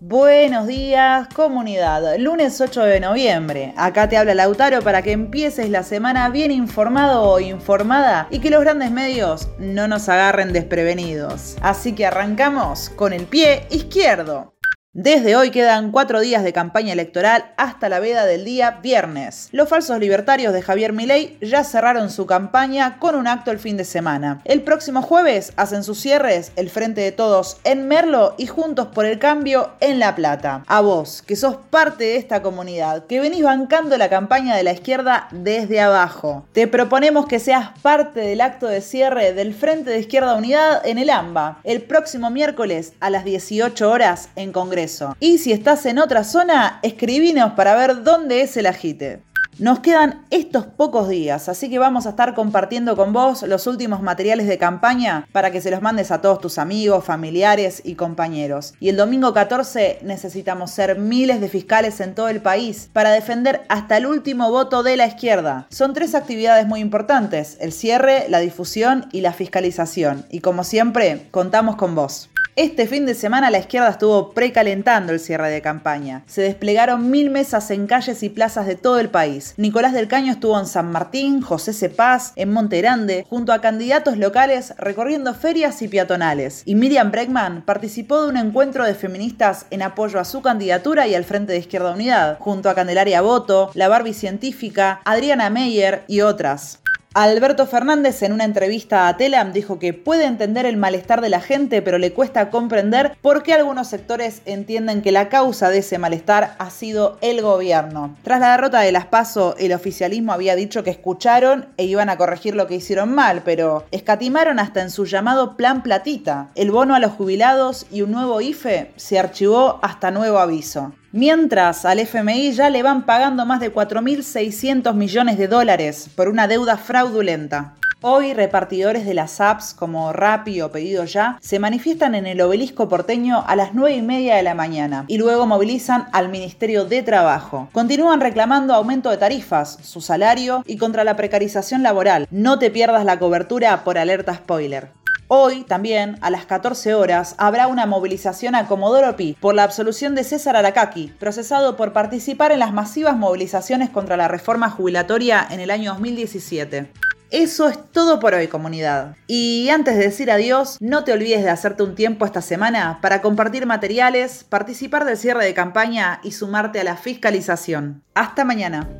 Buenos días, comunidad. Lunes 8 de noviembre. Acá te habla Lautaro para que empieces la semana bien informado o informada y que los grandes medios no nos agarren desprevenidos. Así que arrancamos con el pie izquierdo. Desde hoy quedan cuatro días de campaña electoral hasta la veda del día viernes. Los falsos libertarios de Javier Milei ya cerraron su campaña con un acto el fin de semana. El próximo jueves hacen sus cierres el Frente de Todos en Merlo y Juntos por el Cambio en La Plata. A vos, que sos parte de esta comunidad, que venís bancando la campaña de la izquierda desde abajo, te proponemos que seas parte del acto de cierre del Frente de Izquierda Unidad en el AMBA el próximo miércoles a las 18 horas en Congreso. Y si estás en otra zona, escribinos para ver dónde es el agite. Nos quedan estos pocos días, así que vamos a estar compartiendo con vos los últimos materiales de campaña para que se los mandes a todos tus amigos, familiares y compañeros. Y el domingo 14 necesitamos ser miles de fiscales en todo el país para defender hasta el último voto de la izquierda. Son tres actividades muy importantes, el cierre, la difusión y la fiscalización. Y como siempre, contamos con vos. Este fin de semana la izquierda estuvo precalentando el cierre de campaña. Se desplegaron mil mesas en calles y plazas de todo el país. Nicolás del Caño estuvo en San Martín, José Cepaz, en Monte Grande, junto a candidatos locales recorriendo ferias y peatonales. Y Miriam Bregman participó de un encuentro de feministas en apoyo a su candidatura y al Frente de Izquierda Unidad, junto a Candelaria Boto, la Barbie Científica, Adriana Meyer y otras. Alberto Fernández en una entrevista a Telam dijo que puede entender el malestar de la gente, pero le cuesta comprender por qué algunos sectores entienden que la causa de ese malestar ha sido el gobierno. Tras la derrota de las PASO, el oficialismo había dicho que escucharon e iban a corregir lo que hicieron mal, pero escatimaron hasta en su llamado Plan Platita. El bono a los jubilados y un nuevo IFE se archivó hasta nuevo aviso. Mientras al FMI ya le van pagando más de 4.600 millones de dólares por una deuda fraudulenta. Hoy repartidores de las apps como Rappi o Pedido Ya se manifiestan en el obelisco porteño a las 9 y media de la mañana y luego movilizan al Ministerio de Trabajo. Continúan reclamando aumento de tarifas, su salario y contra la precarización laboral. No te pierdas la cobertura por alerta spoiler. Hoy también, a las 14 horas, habrá una movilización a Comodoro Pi por la absolución de César Aracaki, procesado por participar en las masivas movilizaciones contra la reforma jubilatoria en el año 2017. Eso es todo por hoy, comunidad. Y antes de decir adiós, no te olvides de hacerte un tiempo esta semana para compartir materiales, participar del cierre de campaña y sumarte a la fiscalización. Hasta mañana.